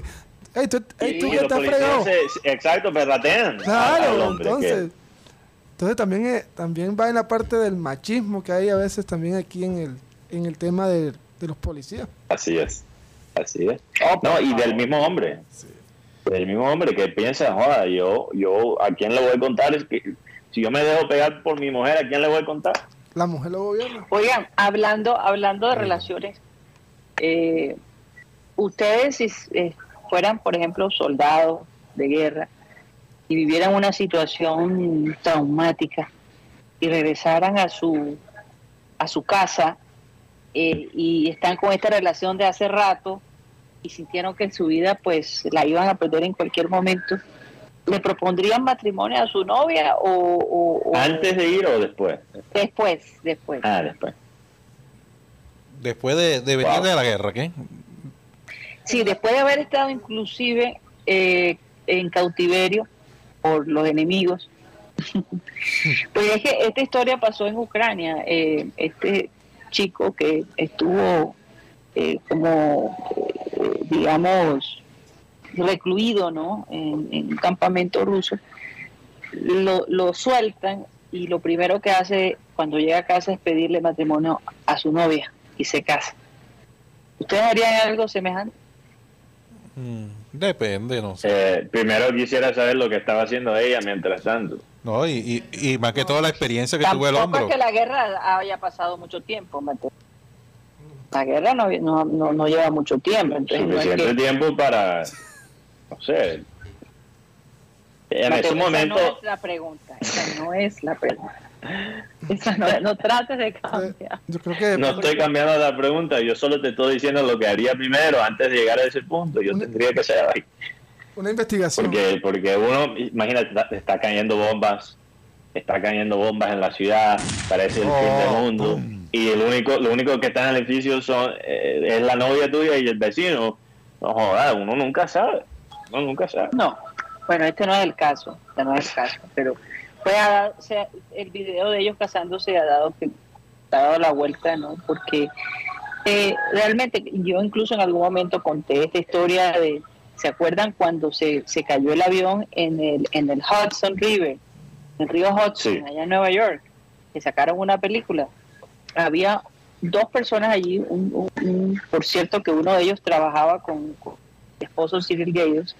Y tú, ya estás fregado. exacto, perratean. Claro, entonces. Entonces también, también va en la parte del machismo que hay a veces también aquí en el, en el tema de, los policías. Así es, así es. no, y del mismo hombre. Del mismo hombre que piensa, joda, yo, yo, ¿a quién le voy a contar? Es que, si yo me dejo pegar por mi mujer, ¿a quién le voy a contar? La mujer lo gobierna. Oigan, hablando, hablando de relaciones, eh, ustedes, eh, fueran, por ejemplo, soldados de guerra y vivieran una situación traumática y regresaran a su a su casa eh, y están con esta relación de hace rato y sintieron que en su vida pues la iban a perder en cualquier momento, ¿le propondrían matrimonio a su novia o, antes de ir o después? Después, después. Ah, después. Después de, venir de la guerra, ¿qué? Sí, después de haber estado inclusive eh, en cautiverio por los enemigos. [laughs] pues es que esta historia pasó en Ucrania. Eh, este chico que estuvo eh, como, digamos, recluido ¿no? En, un campamento ruso, lo, lo sueltan y lo primero que hace cuando llega a casa es pedirle matrimonio a su novia y se casa. ¿Ustedes harían algo semejante? Mm, depende, no sé. Eh, primero quisiera saber lo que estaba haciendo ella mientras tanto. No, y, y, más que toda la experiencia que tuve el hombro. es que la guerra haya pasado mucho tiempo, La guerra no, no, no, lleva mucho tiempo. Suficiente tiempo para, no sé. En ese momento... no es la pregunta, esa no es la pregunta [laughs] no, trates de cambiar. no estoy cambiando la pregunta, yo solo te estoy diciendo lo que haría primero antes de llegar a ese punto. Yo tendría que ser ahí. Una investigación. Porque, porque uno, imagínate, está, cayendo bombas, está cayendo bombas en la ciudad, parece el fin del oh, mundo. Y el único, lo único que está en el edificio son, eh, es la novia tuya y el vecino. No jodas, uno nunca sabe. Uno nunca sabe. No, bueno, este no es el caso, este no es el caso, pero pues el video de ellos casándose ha dado que ha dado la vuelta, ¿no? Porque eh, realmente yo incluso en algún momento conté esta historia de, ¿se acuerdan cuando se, se cayó el avión en el, en el Hudson River, en el río Hudson, allá en Nueva York, que sacaron una película? Había dos personas allí, un, por cierto que uno de ellos trabajaba con, con esposos civil gays,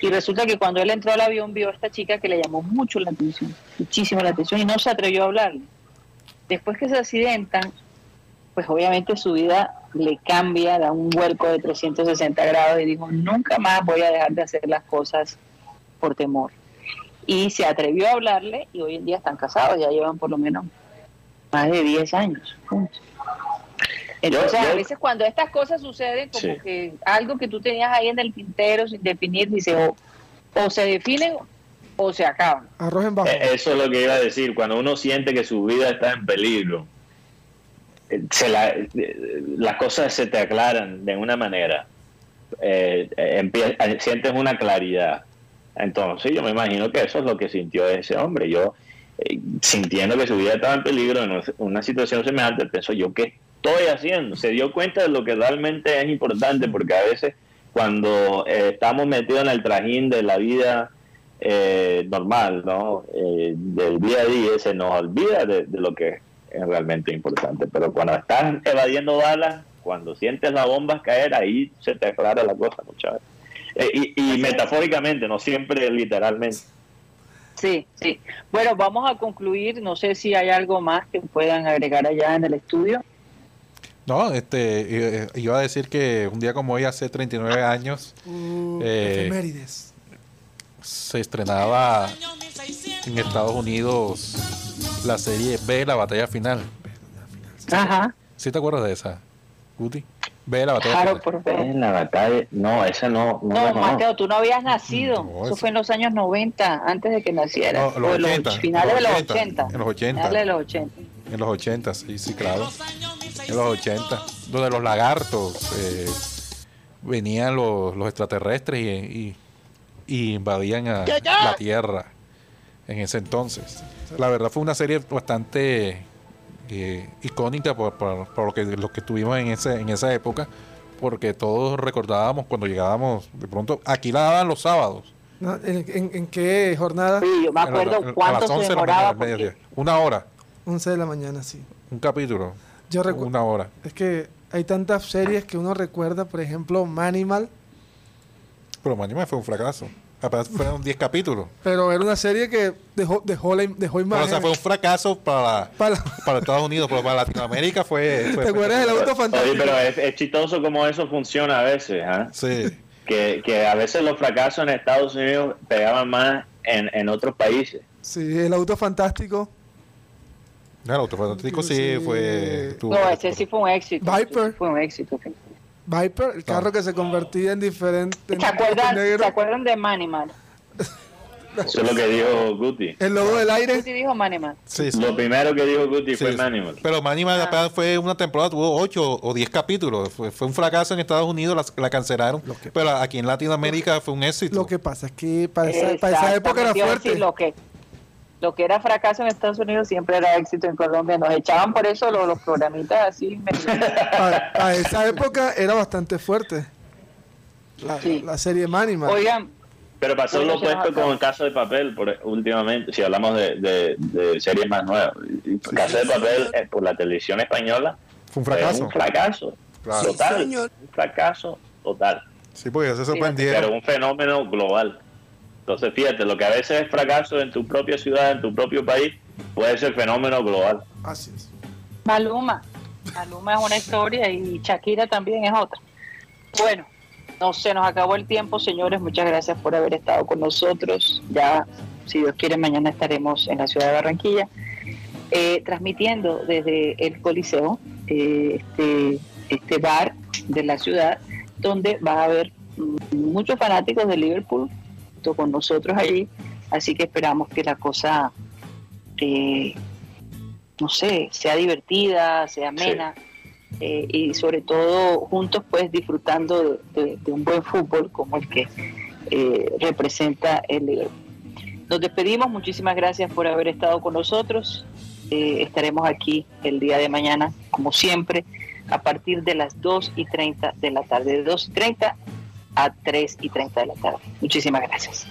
y resulta que cuando él entró al avión vio a esta chica que le llamó mucho la atención, muchísimo la atención, y no se atrevió a hablarle. Después que se accidentan, pues obviamente su vida le cambia, da un vuelco de 360 grados y dijo, nunca más voy a dejar de hacer las cosas por temor. Y se atrevió a hablarle y hoy en día están casados, ya llevan por lo menos más de 10 años juntos. Entonces, a veces cuando estas cosas suceden, como que algo que tú tenías ahí en el tintero sin definir, dice, o, se definen o se acaban. Arrojen bajo. Eh, eso es lo que iba a decir. Cuando uno siente que su vida está en peligro, eh, se la, eh, las cosas se te aclaran de una manera. Eh, sientes una claridad. Entonces, yo me imagino que eso es lo que sintió ese hombre. Yo, sintiendo que su vida estaba en peligro en una situación semejante, pienso yo que estoy haciendo. Se dio cuenta de lo que realmente es importante, porque a veces cuando eh, estamos metidos en el trajín de la vida eh, normal, ¿no? Eh, del día a día, se nos olvida de, lo que es realmente importante. Pero cuando estás evadiendo balas, cuando sientes la bomba caer, ahí se te aclara la cosa muchas veces. Eh, y, y metafóricamente, no siempre literalmente. Sí, sí. Bueno, vamos a concluir. No sé si hay algo más que puedan agregar allá en el estudio. No, este, eh, iba a decir que un día como hoy, hace 39 años, Uh, Eh, efemérides. se estrenaba en Estados Unidos la serie B, la batalla final. Ajá. ¿Sí te acuerdas de esa, Guti? B, la batalla Claro, final. por ver. La batalla, no, esa no. No, No, no. Mateo, tú no habías nacido. No, Eso fue en los años 90, antes de que naciera. No, los O en 80, finales de los 80, 80. en los 80. Finales de los 80. En los 80, sí, sí, claro. En los 80, donde los lagartos eh, venían los, los extraterrestres y, y- y invadían a la Tierra en ese entonces. La verdad fue una serie bastante eh, icónica por, por- por lo, que, lo que tuvimos en, ese, en esa época, porque todos recordábamos cuando llegábamos, de pronto, aquí la daban los sábados. No, ¿En, en- en qué jornada? Sí, yo me la- acuerdo a las cuánto 11 se de la mañana, demoraba. porque- Una hora, 11 de la mañana, sí. un capítulo, Yo recuerdo. una hora. Es que hay tantas series que uno recuerda, por ejemplo, Manimal, Pero Manima fue un fracaso. Apenas fueron 10 capítulos. pero era una serie que dejó, dejó, la, dejó Pero, imagen. o sea, fue un fracaso para, para- para Estados Unidos, pero para Latinoamérica fue. fue ¿Te acuerdas del auto Oye, fantástico? pero es, es chistoso como eso funciona a veces, ¿ah? Sí. que, que a veces los fracasos en Estados Unidos pegaban más en, en otros países. Sí, el auto fantástico. No, el auto fantástico sí Sí. fue. tuvo- No, ese sí fue un éxito. Viper. fue un éxito. Viper, el carro que se convertía en diferente. en ¿Se acuerdan, negro. ¿Se acuerdan de Manimal? Eso es lo que dijo Guti. El lobo del aire. ¿Qué dijo Manimal? Sí, sí. Lo primero que dijo Guti Sí, fue sí. Manimal. Pero Manima apenas fue una temporada, tuvo 8 o 10 capítulos. Fue, fue un fracaso en Estados Unidos, la, la cancelaron. Pero aquí en Latinoamérica fue un éxito. Lo que pasa es que para esa, para esa época era fuerte. Lo que, lo que era fracaso en Estados Unidos siempre era éxito en Colombia. Nos echaban por eso los, los programitas así. [laughs] Para esa época era bastante fuerte. La, Sí. la serie Manimal. Oigan, Pero pasó lo opuesto con el caso de papel por, últimamente, si hablamos de, de- de series más nuevas. El caso de papel eh, por la televisión española Fue un fue fracaso. un fracaso Claro. total. Un fracaso total. Sí, porque se Pero sorprendieron. un fenómeno global. Entonces, fíjate, lo que a veces es fracaso en tu propia ciudad, en tu propio país, puede ser fenómeno global. Así es. Maluma. Maluma es una historia y Shakira también es otra. Bueno, no se nos acabó el tiempo, señores. Muchas gracias por haber estado con nosotros. Ya, si Dios quiere, mañana estaremos en la ciudad de Barranquilla, eh, transmitiendo desde el Coliseo, eh, este, este bar de la ciudad, donde va a haber mm, muchos fanáticos de Liverpool junto con nosotros allí. Así que esperamos que la cosa eh, no sé, sea divertida, sea amena eh, y sobre todo juntos pues disfrutando de, de- de un buen fútbol como el que eh, representa el Liverpool. Nos despedimos, muchísimas gracias por haber estado con nosotros. Eh, estaremos aquí el día de mañana, como siempre, a partir de las 2 y 30 de la tarde, de 2 y 30 a 3 y 30 de la tarde. Muchísimas gracias.